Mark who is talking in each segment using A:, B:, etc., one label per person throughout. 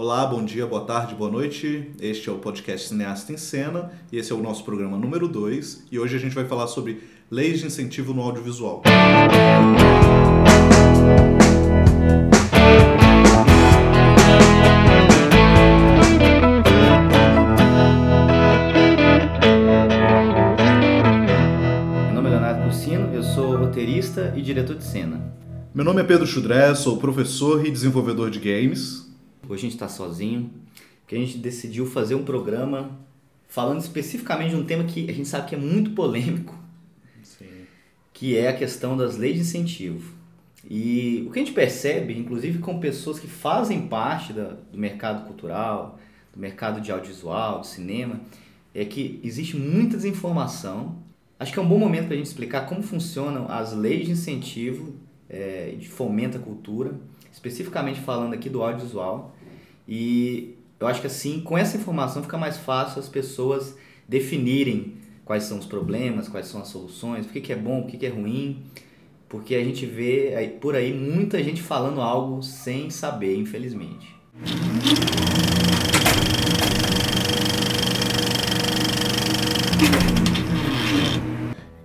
A: Olá, bom dia, boa tarde, boa noite. Este é o podcast Cineasta em Cena e esse é o nosso programa número 2. E hoje a gente vai falar sobre leis de incentivo no audiovisual.
B: Meu nome é Leonardo Cursino, eu sou roteirista e diretor de cena.
A: Meu nome é Pedro Chudré, sou professor e desenvolvedor de games.
B: Hoje a gente está sozinho, porque a gente decidiu fazer um programa falando especificamente de um tema que a gente sabe que é muito polêmico, que é a questão das leis de incentivo. E o que a gente percebe, inclusive com pessoas que fazem parte da, do mercado cultural, do mercado de audiovisual, de cinema, é que existe muita desinformação. Acho que é um bom momento para a gente explicar como funcionam as leis de incentivo é, de fomento à cultura, especificamente falando aqui do audiovisual. E eu acho que assim, com essa informação fica mais fácil as pessoas definirem quais são os problemas, quais são as soluções, o que, é bom, o que, é ruim, porque a gente vê por aí muita gente falando algo sem saber, infelizmente.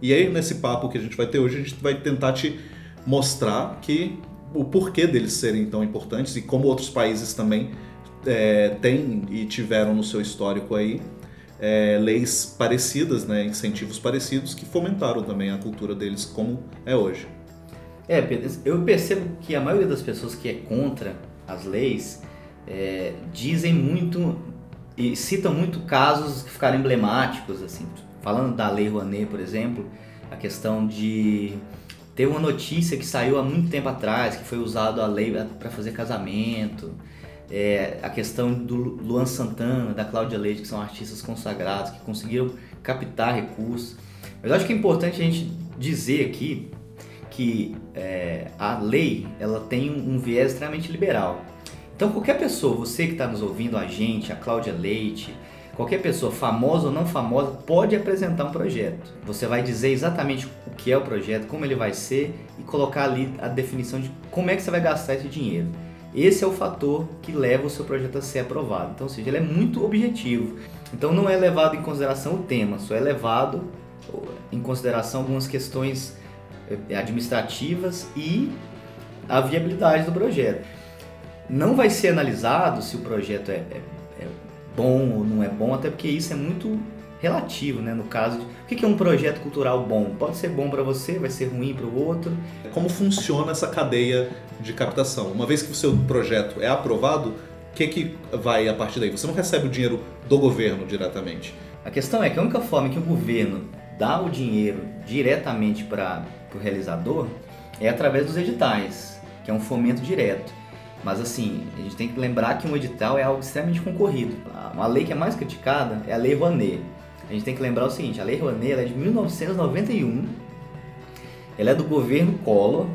A: E aí, nesse papo que a gente vai ter hoje, a gente vai tentar te mostrar que o porquê deles serem tão importantes e como outros países também é, têm e tiveram no seu histórico aí é, leis parecidas, né, incentivos parecidos que fomentaram também a cultura deles como é hoje.
B: É, Pedro, eu percebo que a maioria das pessoas que é contra as leis é, dizem muito e citam muito casos que ficaram emblemáticos, assim, falando da Lei Rouanet, por exemplo, a questão de ter uma notícia que saiu há muito tempo atrás, que foi usado a lei para fazer casamento, é, a questão do Luan Santana, da Cláudia Leite, que são artistas consagrados, que conseguiram captar recursos. Mas eu acho que é importante a gente dizer aqui que é, a lei ela tem um, viés extremamente liberal. Então qualquer pessoa, você que está nos ouvindo, a gente, a Cláudia Leite, qualquer pessoa, famosa ou não famosa, pode apresentar um projeto. Você vai dizer exatamente o que é o projeto, como ele vai ser e colocar ali a definição de como é que você vai gastar esse dinheiro. Esse é o fator que leva o seu projeto a ser aprovado. Então, ou seja, ele é muito objetivo. Então, não é levado em consideração o tema, só é levado em consideração algumas questões eh, administrativas e a viabilidade do projeto. Não vai ser analisado se o projeto é, é, é bom ou não é bom, até porque isso é muito relativo, né? No caso, de, o que é um projeto cultural bom? Pode ser bom para você, vai ser ruim para o outro.
A: Como funciona essa cadeia de captação? Uma vez que o seu projeto é aprovado, o que, que vai a partir daí? Você não recebe o dinheiro do governo diretamente.
B: A questão é que a única forma que o governo dá o dinheiro diretamente para o realizador é através dos editais, que é um fomento direto. Mas assim, a gente tem que lembrar que um edital é algo extremamente concorrido. Uma lei que é mais criticada é a Lei Rouanet. A gente tem que lembrar o seguinte, a Lei Rouanet é de 1991, ela é do governo Collor,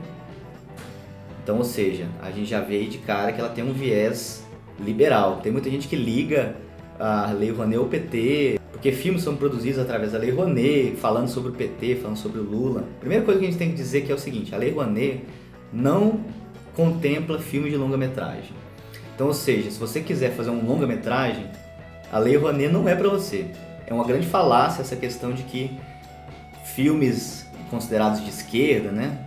B: então, ou seja, a gente já vê aí de cara que ela tem um viés liberal. Tem muita gente que liga a Lei Rouanet ao PT, porque filmes são produzidos através da Lei Rouanet, falando sobre o PT, falando sobre o Lula. Primeira coisa que a gente tem que dizer que é o seguinte, a Lei Rouanet não contempla filmes de longa-metragem. Então, ou seja, se você quiser fazer um longa-metragem, a Lei Rouanet não é para você. É uma grande falácia essa questão de que filmes considerados de esquerda, né,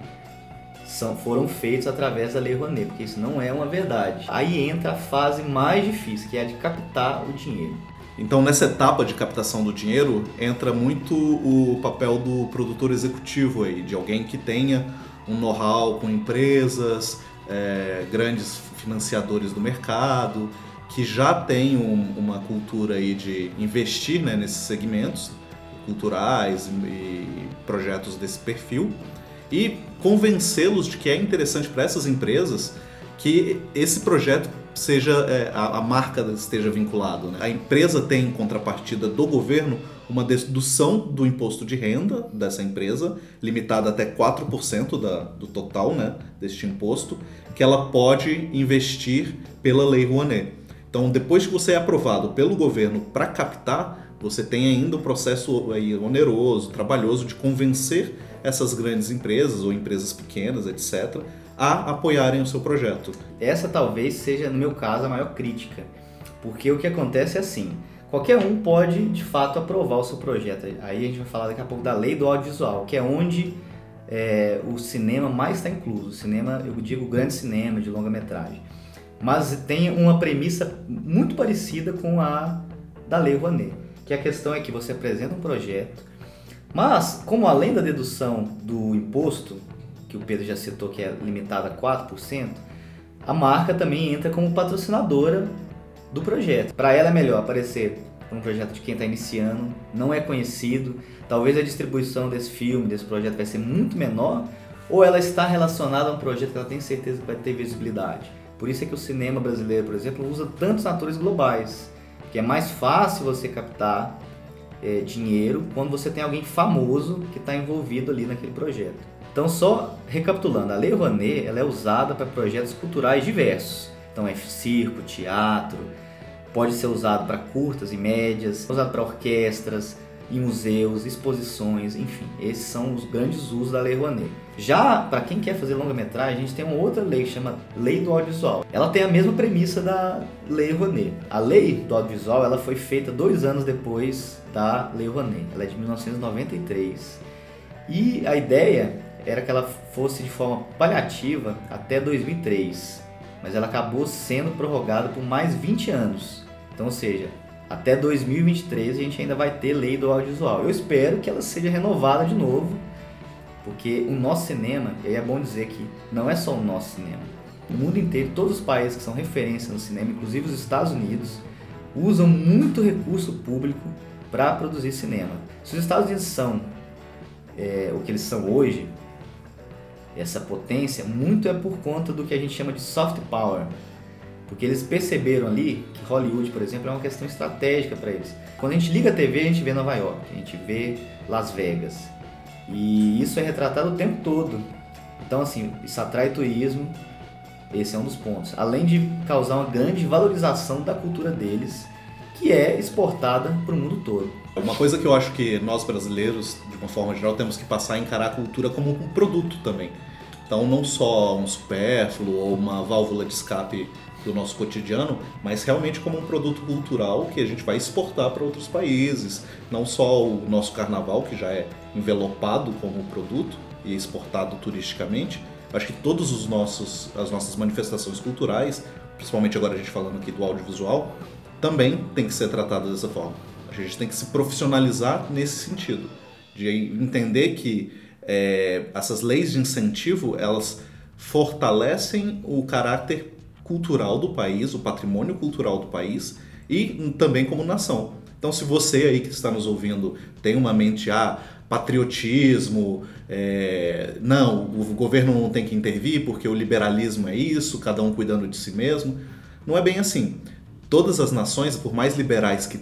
B: são, foram feitos através da Lei Rouanet, porque isso não é uma verdade. Aí entra a fase mais difícil, que é a de captar o dinheiro.
A: Então, nessa etapa de captação do dinheiro, entra muito o papel do produtor executivo aí, de alguém que tenha um know-how com empresas, é, grandes financiadores do mercado, que já tem um, uma cultura aí de investir né, nesses segmentos culturais e projetos desse perfil e convencê-los de que é interessante para essas empresas que esse projeto seja é, a, a, marca esteja vinculado. Né? A empresa tem em contrapartida do governo uma dedução do imposto de renda dessa empresa, limitada até 4% da, do total né, deste imposto, que ela pode investir pela Lei Rouanet. Então, depois que você é aprovado pelo governo para captar, você tem ainda um processo aí oneroso, trabalhoso de convencer essas grandes empresas ou empresas pequenas, etc., a apoiarem o seu projeto.
B: Essa talvez seja, no meu caso, a maior crítica, porque o que acontece é assim, qualquer um pode, de fato, aprovar o seu projeto. Aí a gente vai falar daqui a pouco da lei do audiovisual, que é onde é, o cinema mais está incluso. O cinema, eu digo grande cinema, de longa-metragem. Mas tem uma premissa muito parecida com a da Lei Rouanet, que a questão é que você apresenta um projeto, mas como além da dedução do imposto, que o Pedro já citou que é limitada a 4%, a marca também entra como patrocinadora do projeto. Para ela é melhor aparecer um projeto de quem está iniciando, não é conhecido, talvez a distribuição desse filme, desse projeto vai ser muito menor, ou ela está relacionada a um projeto que ela tem certeza que vai ter visibilidade. Por isso é que o cinema brasileiro, por exemplo, usa tantos atores globais, que é mais fácil você captar é, dinheiro quando você tem alguém famoso que está envolvido ali naquele projeto. Então, só recapitulando, a Lei Rouanet ela é usada para projetos culturais diversos. Então, é circo, teatro, pode ser usado para curtas e médias, usado para orquestras, em museus, exposições, enfim, esses são os grandes usos da Lei Rouanet. Já para quem quer fazer longa-metragem, a gente tem uma outra lei que chama Lei do Audiovisual. Ela tem a mesma premissa da Lei Rouanet. A Lei do Audiovisual ela foi feita dois anos depois da Lei Rouanet. Ela é de 1993. E a ideia era que ela fosse de forma paliativa até 2003, mas ela acabou sendo prorrogada por mais 20 anos. Então, ou seja, até 2023 a gente ainda vai ter lei do audiovisual. Eu espero que ela seja renovada de novo, porque o nosso cinema, e é bom dizer que não é só o nosso cinema. O mundo inteiro, todos os países que são referência no cinema, inclusive os Estados Unidos, usam muito recurso público para produzir cinema. Se os Estados Unidos são é, o que eles são hoje, essa potência, muito é por conta do que a gente chama de soft power. Porque eles perceberam ali que Hollywood, por exemplo, é uma questão estratégica para eles. Quando a gente liga a TV, a gente vê Nova York, a gente vê Las Vegas. E isso é retratado o tempo todo. Então, assim, isso atrai turismo, esse é um dos pontos. Além de causar uma grande valorização da cultura deles, que é exportada para o mundo todo.
A: Uma coisa que eu acho que nós brasileiros, de uma forma geral, temos que passar a encarar a cultura como um produto também. Então, não só um supérfluo ou uma válvula de escape do nosso cotidiano, mas realmente como um produto cultural que a gente vai exportar para outros países. Não só o nosso carnaval, que já é envelopado como produto e exportado turisticamente. Acho que todos os nossos as nossas manifestações culturais, principalmente agora a gente falando aqui do audiovisual, também tem que ser tratadas dessa forma. A gente tem que se profissionalizar nesse sentido, de entender que é, essas leis de incentivo elas fortalecem o caráter cultural do país, o patrimônio cultural do país e também como nação. Então, se você aí que está nos ouvindo tem uma mente ah, patriotismo, é, não, o governo não tem que intervir porque o liberalismo é isso, cada um cuidando de si mesmo, não é bem assim. Todas as nações, por mais liberais que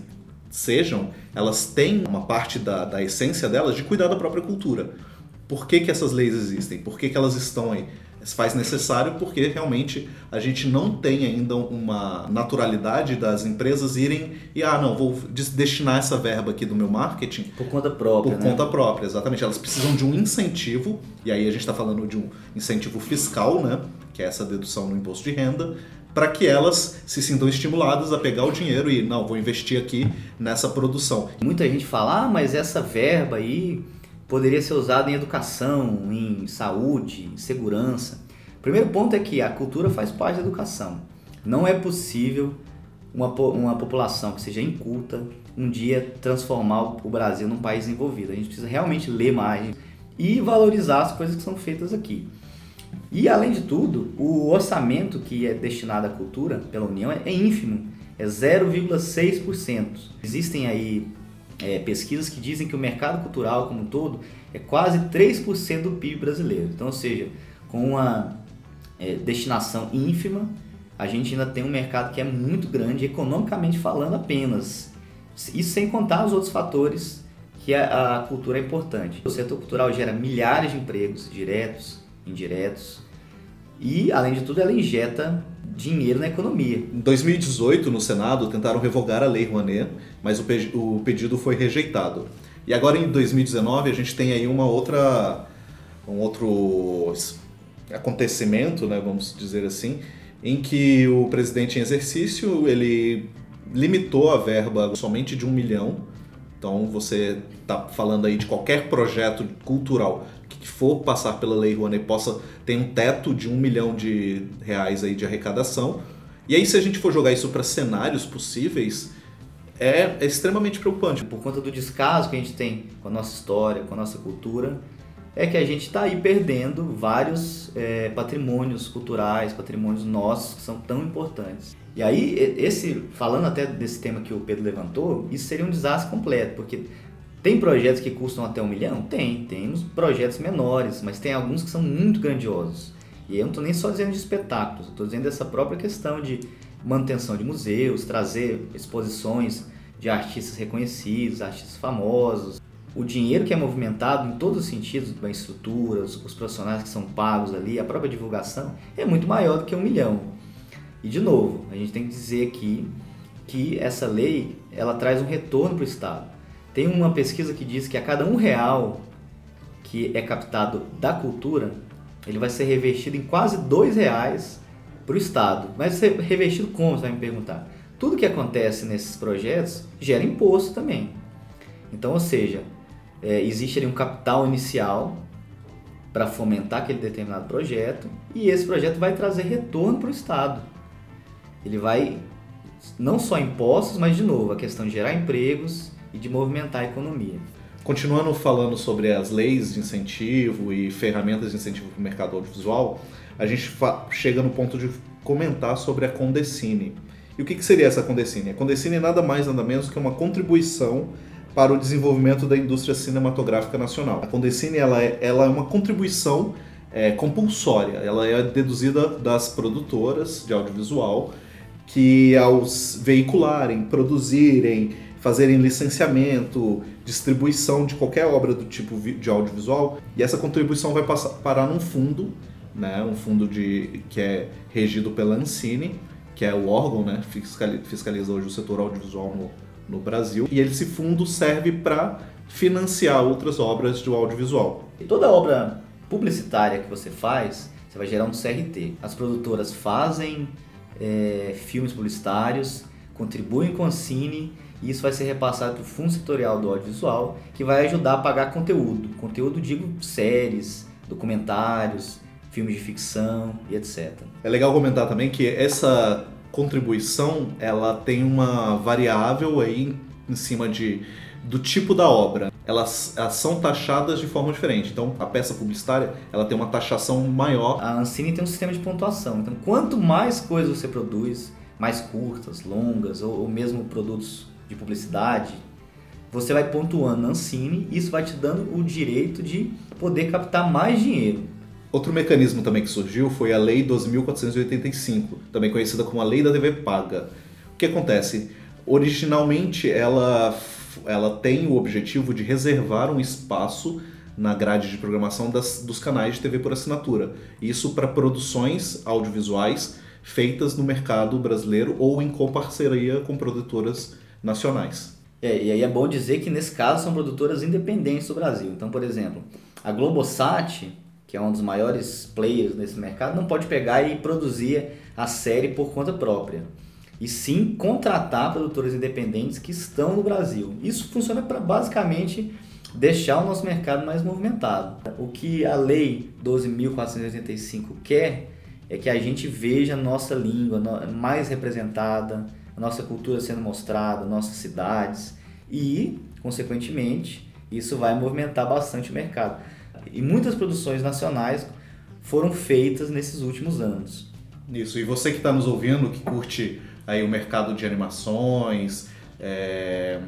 A: sejam, elas têm uma parte da, da essência delas de cuidar da própria cultura. Por que, que essas leis existem? Por que, que elas estão aí? Se faz necessário porque realmente a gente não tem ainda uma naturalidade das empresas irem e ah não vou destinar essa verba aqui do meu marketing
B: por conta própria
A: por
B: né?
A: conta própria exatamente elas precisam de um incentivo e aí a gente está falando de um incentivo fiscal né que é essa dedução no imposto de renda para que elas se sintam estimuladas a pegar o dinheiro e não vou investir aqui nessa produção
B: muita gente fala ah mas essa verba aí poderia ser usado em educação, em saúde, em segurança. O primeiro ponto é que a cultura faz parte da educação. Não é possível uma, uma população que seja inculta um dia transformar o Brasil num país envolvido. A gente precisa realmente ler mais e valorizar as coisas que são feitas aqui. E além de tudo, o orçamento que é destinado à cultura pela União é ínfimo, é 0,6%. Existem aí é, pesquisas que dizem que o mercado cultural como um todo é quase 3% do PIB brasileiro. Então, ou seja, com uma é, destinação ínfima, a gente ainda tem um mercado que é muito grande, economicamente falando apenas. Isso sem contar os outros fatores que a, a cultura é importante. O setor cultural gera milhares de empregos, diretos, indiretos, e, além de tudo, ela injeta dinheiro na economia.
A: Em 2018, no Senado, tentaram revogar a Lei Rouanet, mas o, pe o pedido foi rejeitado. E agora, em 2019, a gente tem aí uma outra, um outro acontecimento, né, vamos dizer assim, em que o presidente em exercício ele limitou a verba somente de um milhão. Então você está falando aí de qualquer projeto cultural que for passar pela Lei Rouanet possa ter um teto de um milhão de reais aí de arrecadação. E aí se a gente for jogar isso para cenários possíveis, é, é extremamente preocupante.
B: Por conta do descaso que a gente tem com a nossa história, com a nossa cultura, é que a gente está aí perdendo vários é, patrimônios culturais, patrimônios nossos que são tão importantes. E aí, esse, falando até desse tema que o Pedro levantou, isso seria um desastre completo, porque tem projetos que custam até um milhão? Tem, temos projetos menores, mas tem alguns que são muito grandiosos. E eu não estou nem só dizendo de espetáculos, estou dizendo dessa própria questão de manutenção de museus, trazer exposições de artistas reconhecidos, artistas famosos, o dinheiro que é movimentado em todos os sentidos, da estrutura, os, os profissionais que são pagos ali, a própria divulgação, é muito maior do que um milhão. E de novo, a gente tem que dizer aqui que essa lei ela traz um retorno para o Estado. Tem uma pesquisa que diz que a cada um real que é captado da cultura, ele vai ser revestido em quase dois reais para o Estado. Mas revestido como, você vai me perguntar? Tudo que acontece nesses projetos gera imposto também. Então, ou seja, é, existe ali um capital inicial para fomentar aquele determinado projeto e esse projeto vai trazer retorno para o Estado. Ele vai não só impostos, mas de novo a questão de gerar empregos e de movimentar a economia.
A: Continuando falando sobre as leis de incentivo e ferramentas de incentivo para o mercado audiovisual, a gente chega no ponto de comentar sobre a Condecine. E o que, que seria essa Condecine? A Condecine é nada mais nada menos que uma contribuição para o desenvolvimento da indústria cinematográfica nacional. A Condecine ela é, ela é uma contribuição é, compulsória, ela é deduzida das produtoras de audiovisual que ao veicularem, produzirem, fazerem licenciamento, distribuição de qualquer obra do tipo de audiovisual, e essa contribuição vai passar, parar num fundo, né, um fundo de, que é regido pela Ancine, que é o órgão né, fiscaliza hoje o setor audiovisual no, no Brasil, e esse fundo serve para financiar outras obras do audiovisual.
B: E toda obra publicitária que você faz, você vai gerar um CRT. As produtoras fazem é, filmes publicitários, contribuem com a Cine e isso vai ser repassado para o Fundo Setorial do Audiovisual, que vai ajudar a pagar conteúdo. Conteúdo, digo, séries, documentários, filmes de ficção e etc.
A: É legal comentar também que essa contribuição ela tem uma variável aí em cima de do tipo da obra. Elas, elas, são taxadas de forma diferente. Então, a peça publicitária ela tem uma taxação maior.
B: A Ancine tem um sistema de pontuação. Então, quanto mais coisas você produz, mais curtas, longas ou, ou mesmo produtos de publicidade, você vai pontuando na Ancine e isso vai te dando o direito de poder captar mais dinheiro.
A: Outro mecanismo também que surgiu foi a Lei 12.485, também conhecida como a Lei da TV Paga. O que acontece? Originalmente ela, ela tem o objetivo de reservar um espaço na grade de programação das, dos canais de TV por assinatura. Isso para produções audiovisuais feitas no mercado brasileiro ou em comparceria com produtoras nacionais.
B: É, e aí é bom dizer que nesse caso são produtoras independentes do Brasil. Então, por exemplo, a Globosat que é um dos maiores players nesse mercado, não pode pegar e produzir a série por conta própria. E sim contratar produtores independentes que estão no Brasil. Isso funciona para basicamente deixar o nosso mercado mais movimentado. O que a lei 12.485 quer é que a gente veja a nossa língua mais representada, a nossa cultura sendo mostrada, nossas cidades e, consequentemente, isso vai movimentar bastante o mercado. E muitas produções nacionais foram feitas nesses últimos anos.
A: Isso, e você que está nos ouvindo, que curte aí o mercado de animações, é,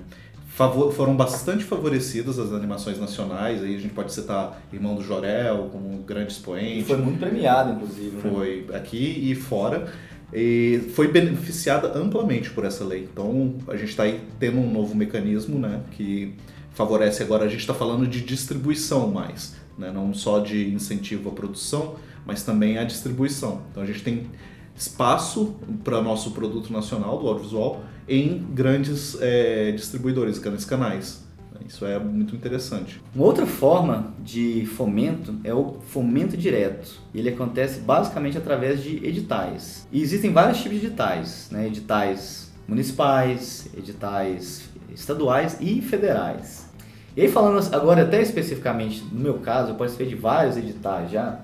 A: favor, foram bastante favorecidas as animações nacionais, aí a gente pode citar Irmão do Jorel como um grande expoente. E
B: foi muito premiado, inclusive.
A: Né? Foi aqui e fora. E foi beneficiada amplamente por essa lei. Então a gente está aí tendo um novo mecanismo né, que favorece agora, a gente está falando de distribuição mais né? não só de incentivo à produção, mas também à distribuição. Então a gente tem espaço para nosso produto nacional do audiovisual em grandes é, distribuidores, grandes canais. Isso é muito interessante.
B: Uma outra forma de fomento é o fomento direto. Ele acontece basicamente através de editais. E existem vários tipos de editais, né? editais municipais, editais estaduais e federais. E aí falando agora até especificamente no meu caso, eu participei de vários editais já,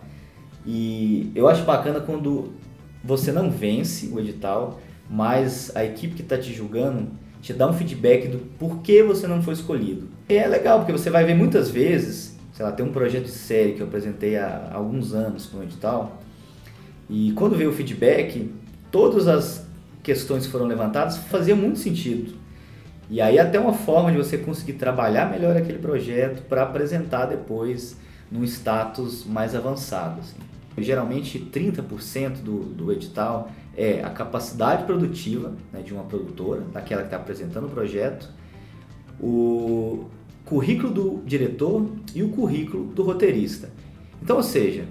B: e eu acho bacana quando você não vence o edital, mas a equipe que está te julgando te dá um feedback do porquê você não foi escolhido. E é legal, porque você vai ver muitas vezes, sei lá, tem um projeto de série que eu apresentei há alguns anos no edital, e quando veio o feedback, todas as questões que foram levantadas faziam muito sentido. E aí até uma forma de você conseguir trabalhar melhor aquele projeto para apresentar depois num status mais avançado. Assim. Geralmente 30% do, do edital é a capacidade produtiva né, de uma produtora, daquela que está apresentando o projeto, o currículo do diretor e o currículo do roteirista. Então, ou seja,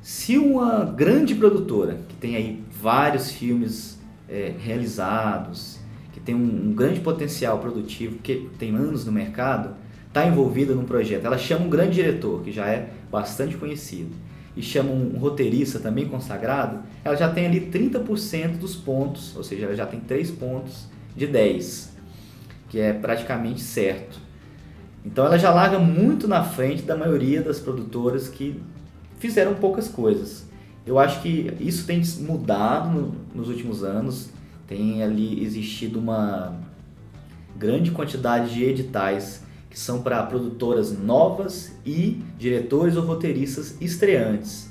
B: se uma grande produtora que tem aí vários filmes é, realizados, que tem um, um, grande potencial produtivo, que tem anos no mercado, está envolvida num projeto, ela chama um grande diretor, que já é bastante conhecido e chama um roteirista também consagrado, ela já tem ali 30% dos pontos, ou seja, ela já tem 3 pontos de 10, que é praticamente certo. Então ela já larga muito na frente da maioria das produtoras que fizeram poucas coisas. Eu acho que isso tem mudado no, nos últimos anos, tem ali existido uma grande quantidade de editais que são para produtoras novas e diretores ou roteiristas estreantes.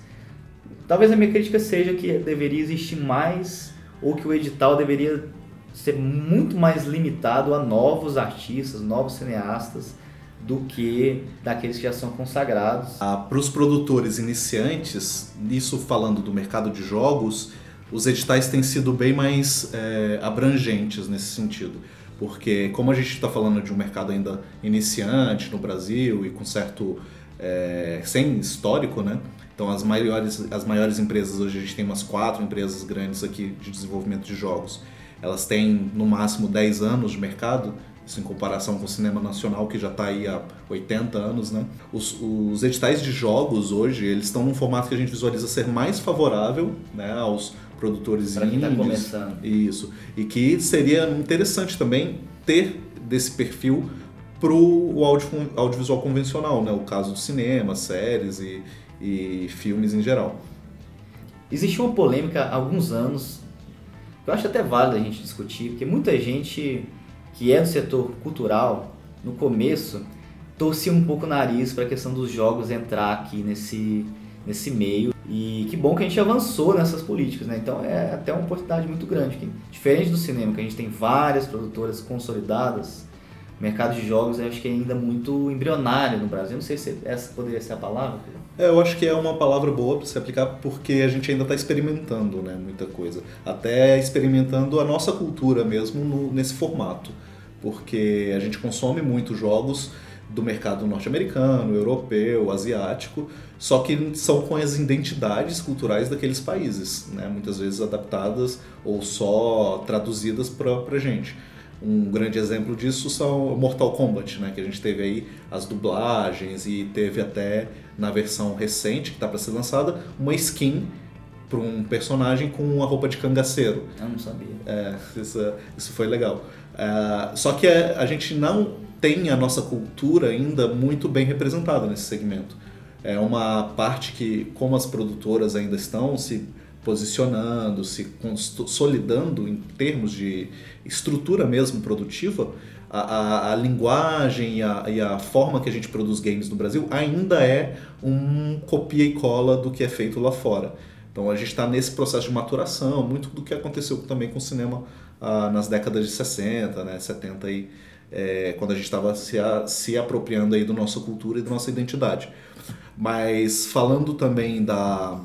B: Talvez a minha crítica seja que deveria existir mais ou que o edital deveria ser muito mais limitado a novos artistas, novos cineastas do que daqueles que já são consagrados.
A: Ah, para os produtores iniciantes, isso falando do mercado de jogos, os editais têm sido bem mais é, abrangentes nesse sentido porque como a gente está falando de um mercado ainda iniciante no Brasil e com certo é, sem histórico, né? Então as maiores as maiores empresas hoje a gente tem umas quatro empresas grandes aqui de desenvolvimento de jogos. Elas têm no máximo 10 anos de mercado, isso em comparação com o cinema nacional que já está aí há 80 anos, né? Os, os editais de jogos hoje eles estão num formato que a gente visualiza ser mais favorável, né, aos produtores
B: pra
A: indies.
B: Quem tá começando.
A: Isso. E que seria interessante também ter desse perfil para o audio, audiovisual convencional, né? O caso do cinema, séries e, e filmes em geral.
B: Existe uma polêmica há alguns anos, que eu acho até válido a gente discutir, porque muita gente que é do setor cultural, no começo, torcia um pouco o nariz para a questão dos jogos entrar aqui nesse, nesse meio. E que bom que a gente avançou nessas políticas, né? Então é até uma oportunidade muito grande. Que, diferente do cinema, que a gente tem várias produtoras consolidadas, o mercado de jogos eu acho que é ainda muito embrionário no Brasil. Não sei se essa poderia ser a palavra.
A: É, eu acho que é uma palavra boa para se aplicar porque a gente ainda está experimentando né, muita coisa. Até experimentando a nossa cultura mesmo no, nesse formato. Porque a gente consome muitos jogos do mercado norte-americano, europeu, asiático, só que são com as identidades culturais daqueles países, né? muitas vezes adaptadas ou só traduzidas para a gente. Um grande exemplo disso são Mortal Kombat, né? que a gente teve aí as dublagens e teve até na versão recente, que está para ser lançada, uma skin para um personagem com uma roupa de cangaceiro.
B: Eu não sabia.
A: É, isso, isso foi legal. É, só que a, a gente não tem a nossa cultura ainda muito bem representada nesse segmento. É uma parte que, como as produtoras ainda estão se posicionando, se consolidando em termos de estrutura mesmo produtiva, a, a, a linguagem e a, e a, forma que a gente produz games no Brasil ainda é um copia e cola do que é feito lá fora. Então a gente está nesse processo de maturação, muito do que aconteceu também com o cinema ah, nas décadas de 60, né, 70 e é, quando a gente estava se, se apropriando aí da nossa cultura e da nossa identidade. Mas falando também da,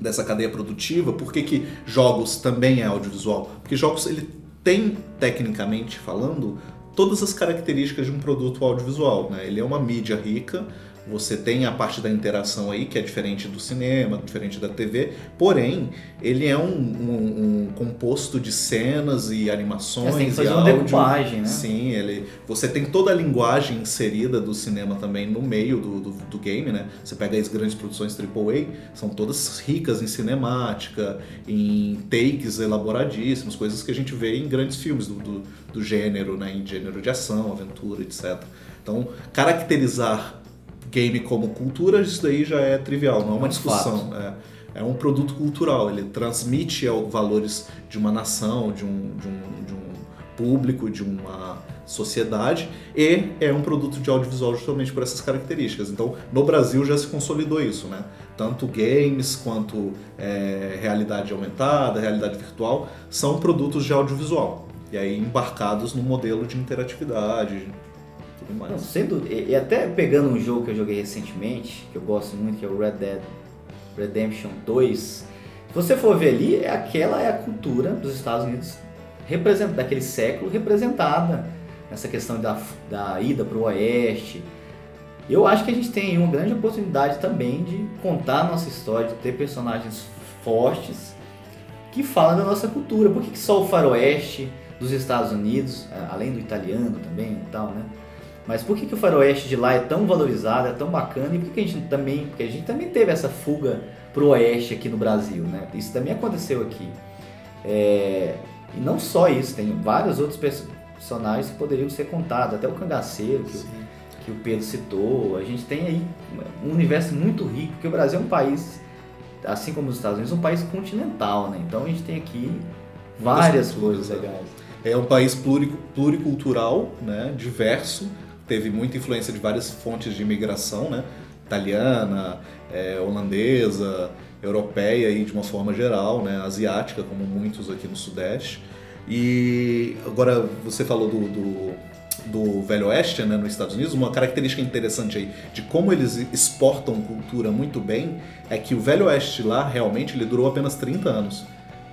A: dessa cadeia produtiva, por que, que jogos também é audiovisual? Porque jogos ele tem, tecnicamente falando, todas as características de um produto audiovisual. Né? Ele é uma mídia rica, Você tem a parte da interação aí, que é diferente do cinema, diferente da TV, porém, ele é um, um, um composto de cenas e animações
B: Você tem que fazer
A: e
B: uma decupagem, né?
A: Sim, ele, você tem toda a linguagem inserida do cinema também no meio do, do, do game, né? Você pega as grandes produções AAA, são todas ricas em cinemática, em takes elaboradíssimos, coisas que a gente vê em grandes filmes do, do, do gênero, né? Em gênero de ação, aventura, etc. Então, caracterizar game como cultura, isso daí já é trivial, não é uma
B: É
A: discussão. É, é um produto cultural, ele transmite valores de uma nação, de um, de, um, de um público, de uma sociedade e é um produto de audiovisual justamente por essas características. Então, no Brasil já se consolidou isso, né? Tanto games quanto é, realidade aumentada, realidade virtual são produtos de audiovisual. E aí embarcados no modelo de interatividade
B: sendo, e, até pegando um jogo que eu joguei recentemente, que eu gosto muito, que é o Red Dead Redemption 2, se você for ver ali, é aquela é a cultura dos Estados Unidos daquele século representada nessa questão da, da ida para o oeste. Eu acho que a gente tem uma grande oportunidade também de contar a nossa história, de ter personagens fortes que falam da nossa cultura. Por que, que só o faroeste dos Estados Unidos, além do italiano também e tal, né? Mas por que, que o faroeste de lá é tão valorizado, é tão bacana e por que, que a gente também, porque a gente também teve essa fuga pro oeste aqui no Brasil, né? Isso também aconteceu aqui. É, E não só isso, tem vários outros perso- personagens que poderiam ser contados, até o cangaceiro que, o- que o Pedro citou. A gente tem aí um universo muito rico, porque o Brasil é um país, assim como os Estados Unidos, um país continental, né? Então a gente tem aqui várias coisas legais.
A: É um país pluri- pluricultural, né, diverso, teve muita influência de várias fontes de imigração, né, italiana, é, holandesa, europeia e de uma forma geral, né, asiática, como muitos aqui no Sudeste. E agora você falou do, do, do Velho Oeste, né, nos Estados Unidos, uma característica interessante aí de como eles exportam cultura muito bem é que o Velho Oeste lá realmente ele durou apenas 30 anos,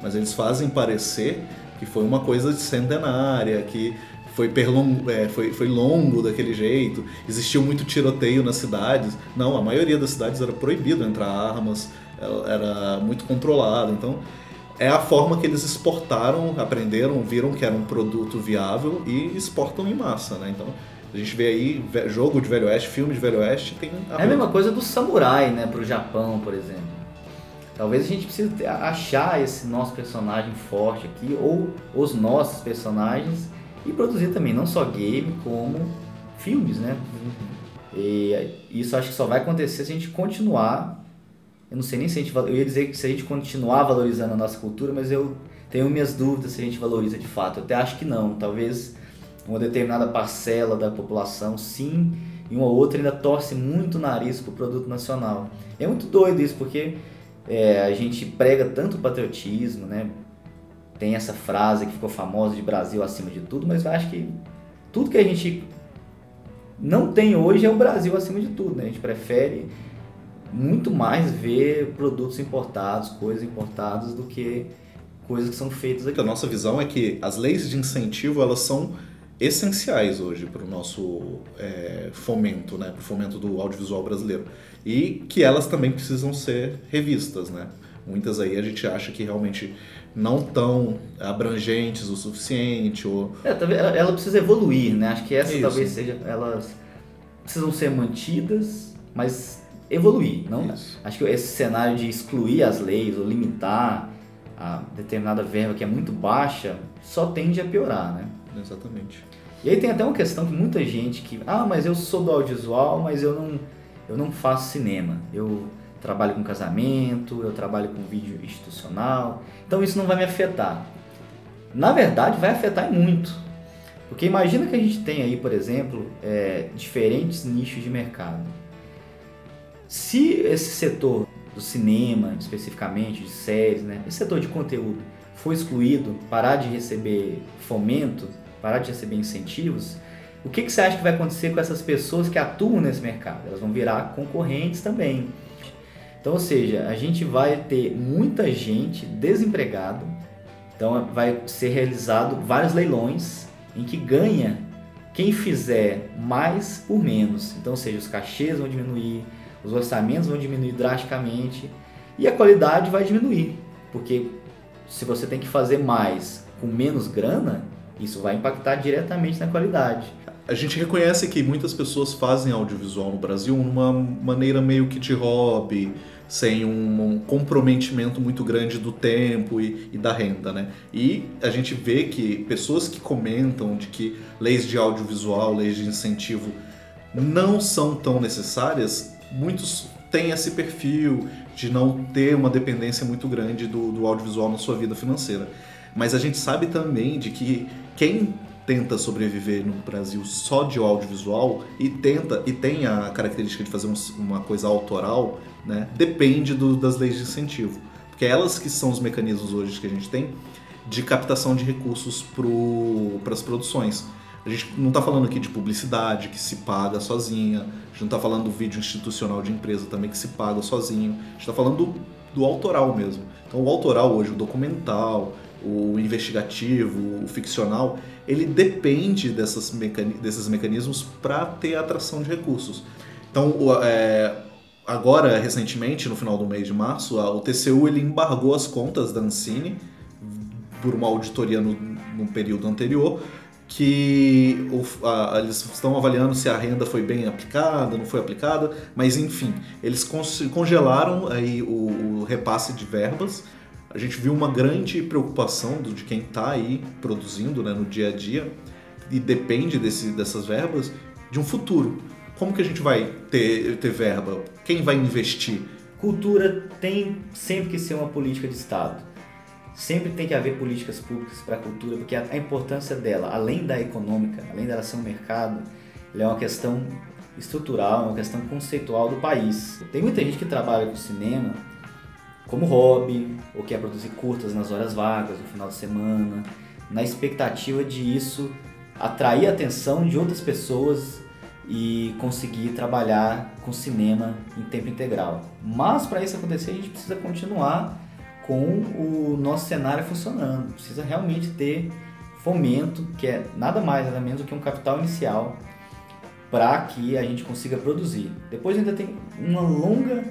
A: mas eles fazem parecer que foi uma coisa de centenária, que foi, perlong... é, foi, foi longo daquele jeito, existiu muito tiroteio nas cidades. Não, a maioria das cidades era proibido entrar armas, era- era muito controlado. Então, é a forma que eles exportaram, aprenderam, viram que era um produto viável e exportam em massa, né? Então, a gente vê aí jogo de Velho Oeste, filme de Velho Oeste, tem...
B: É a mesma coisa do samurai, né, pro Japão, por exemplo. Talvez a gente precise achar esse nosso personagem forte aqui, ou os nossos personagens, e produzir também, não só game, como filmes, né? E isso acho que só vai acontecer se a gente continuar. Eu não sei nem se a gente. Eu ia dizer que se a gente continuar valorizando a nossa cultura, mas eu tenho minhas dúvidas se a gente valoriza de fato. Eu até acho que não. Talvez uma determinada parcela da população, sim, e uma outra ainda torce muito o nariz pro produto nacional. É muito doido isso, porque é, a gente prega tanto patriotismo, né? Tem essa frase que ficou famosa de Brasil acima de tudo, mas eu acho que tudo que a gente não tem hoje é o Brasil acima de tudo, né? A gente prefere muito mais ver produtos importados, coisas importadas, do que coisas que são feitas aqui.
A: A nossa visão é que as leis de incentivo elas são essenciais hoje para o nosso é, fomento, né, para o fomento do audiovisual brasileiro e que elas também precisam ser revistas, né? Muitas aí a gente acha que realmente não tão abrangentes o suficiente ou
B: É, talvez ela, ela precisa evoluir, né? Acho que essa
A: Isso.
B: talvez seja. Elas precisam ser mantidas, mas evoluir. Não,
A: Isso.
B: acho que esse cenário de excluir as leis ou limitar a determinada verba que é muito baixa só tende a piorar, né?
A: exatamente.
B: E aí tem até uma questão que muita gente que, ah, mas eu sou do audiovisual, mas eu não, eu não faço cinema. Eu trabalho com casamento, eu trabalho com vídeo institucional, então isso não vai me afetar. Na verdade, vai afetar muito. Porque imagina que a gente tem aí, por exemplo, é, diferentes nichos de mercado. Se esse setor do cinema, especificamente, de séries, né, esse setor de conteúdo for excluído, parar de receber fomento, parar de receber incentivos, o que, que você acha que vai acontecer com essas pessoas que atuam nesse mercado? Elas vão virar concorrentes também. Então, ou seja, a gente vai ter muita gente desempregada, então vai ser realizado vários leilões em que ganha quem fizer mais por menos, então, ou seja, os cachês vão diminuir, os orçamentos vão diminuir drasticamente e a qualidade vai diminuir, porque se você tem que fazer mais com menos grana, isso vai impactar diretamente na qualidade.
A: A gente reconhece que muitas pessoas fazem audiovisual no Brasil numa maneira meio que de hobby, sem um, comprometimento muito grande do tempo e, e, da renda, né? E a gente vê que pessoas que comentam de que leis de audiovisual, leis de incentivo não são tão necessárias, muitos têm esse perfil de não ter uma dependência muito grande do, do audiovisual na sua vida financeira. Mas a gente sabe também de que quem tenta sobreviver no Brasil só de audiovisual e tenta e tem a característica de fazer um, uma coisa autoral, né, depende do, das leis de incentivo. Porque elas que são os mecanismos hoje que a gente tem de captação de recursos para as produções. A gente não está falando aqui de publicidade que se paga sozinha, a gente não está falando do vídeo institucional de empresa também que se paga sozinho, a gente está falando do, do autoral mesmo. Então o autoral hoje, o documental, o investigativo, o ficcional, ele depende dessas mecani desses mecanismos para ter atração de recursos. Então, é, agora, recentemente, no final do mês de março, o TCU ele embargou as contas da Ancine por uma auditoria no, no período anterior, que o, a, eles estão avaliando se a renda foi bem aplicada, não foi aplicada, mas enfim, eles congelaram aí o, o repasse de verbas a gente viu uma grande preocupação do, de quem está aí produzindo né, no dia a dia e depende desse, dessas verbas de um futuro. Como que a gente vai ter, ter verba? Quem vai investir?
B: Cultura tem sempre que ser uma política de Estado. Sempre tem que haver políticas públicas para a cultura, porque a, a importância dela, além da econômica, além dela ser um mercado, ela é uma questão estrutural, uma questão conceitual do país. Tem muita gente que trabalha com cinema como hobby, ou quer produzir curtas nas horas vagas, no final de semana, na expectativa de isso atrair a atenção de outras pessoas e conseguir trabalhar com cinema em tempo integral. Mas para isso acontecer, a gente precisa continuar com o nosso cenário funcionando. Precisa realmente ter fomento, que é nada mais nada menos do que um capital inicial para que a gente consiga produzir. Depois ainda tem uma longa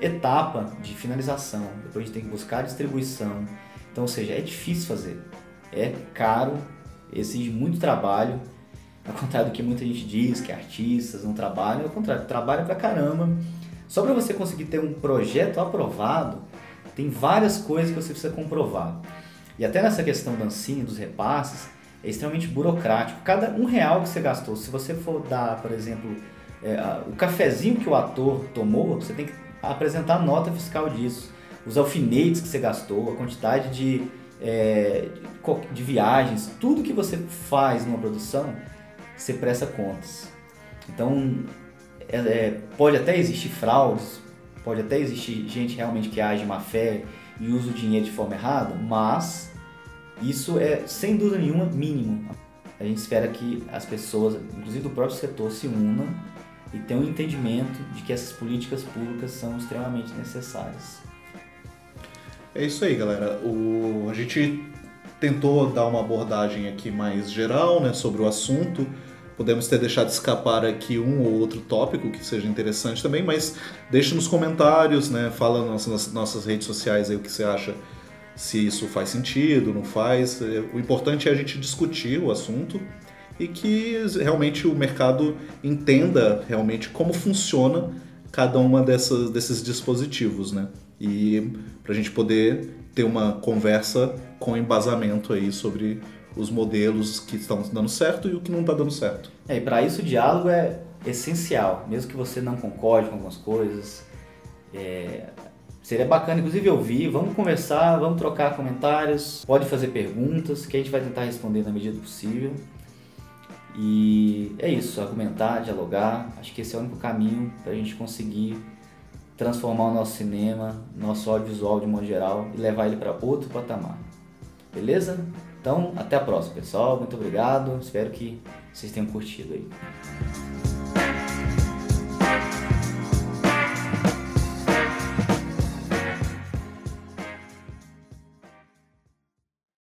B: etapa de finalização, depois a gente tem que buscar distribuição. Então, ou seja, é difícil fazer, é caro, exige muito trabalho. Ao contrário do que muita gente diz, que artistas não trabalham, ao contrário, trabalha pra caramba. Só para você conseguir ter um projeto aprovado, tem várias coisas que você precisa comprovar. E até nessa questão da dos repasses, é extremamente burocrático. Cada um real que você gastou, se você for dar, por exemplo, é, o cafezinho que o ator tomou, você tem que apresentar nota fiscal disso. Os alfinetes que você gastou, a quantidade de, é, de viagens, tudo que você faz numa produção, você presta contas. Então, é, é, pode até existir fraudes, pode até existir gente realmente que age má fé e usa o dinheiro de forma errada, mas isso é sem dúvida nenhuma mínimo. A gente espera que as pessoas, inclusive do próprio setor, se unam e ter um entendimento de que essas políticas públicas são extremamente necessárias.
A: É isso aí, galera. O, a gente tentou dar uma abordagem aqui mais geral né, sobre o assunto. Podemos ter deixado escapar aqui um ou outro tópico que seja interessante também, mas deixe nos comentários, né, fala nas, nas nossas redes sociais aí o que você acha, se isso faz sentido, não faz. O importante é a gente discutir o assunto e que realmente o mercado entenda realmente como funciona cada uma dessas, desses dispositivos, né? E para a gente poder ter uma conversa com embasamento aí sobre os modelos que estão dando certo e o que não está dando certo.
B: É, e para isso o diálogo é essencial, mesmo que você não concorde com algumas coisas. É, seria bacana, inclusive, ouvir. Vamos conversar, vamos trocar comentários, pode fazer perguntas que a gente vai tentar responder na medida do possível. E é isso, argumentar, dialogar. Acho que esse é o único caminho para a gente conseguir transformar o nosso cinema, nosso audiovisual de modo geral e levar ele para outro patamar. Beleza? Então, até a próxima, pessoal. Muito obrigado. Espero que vocês tenham curtido aí.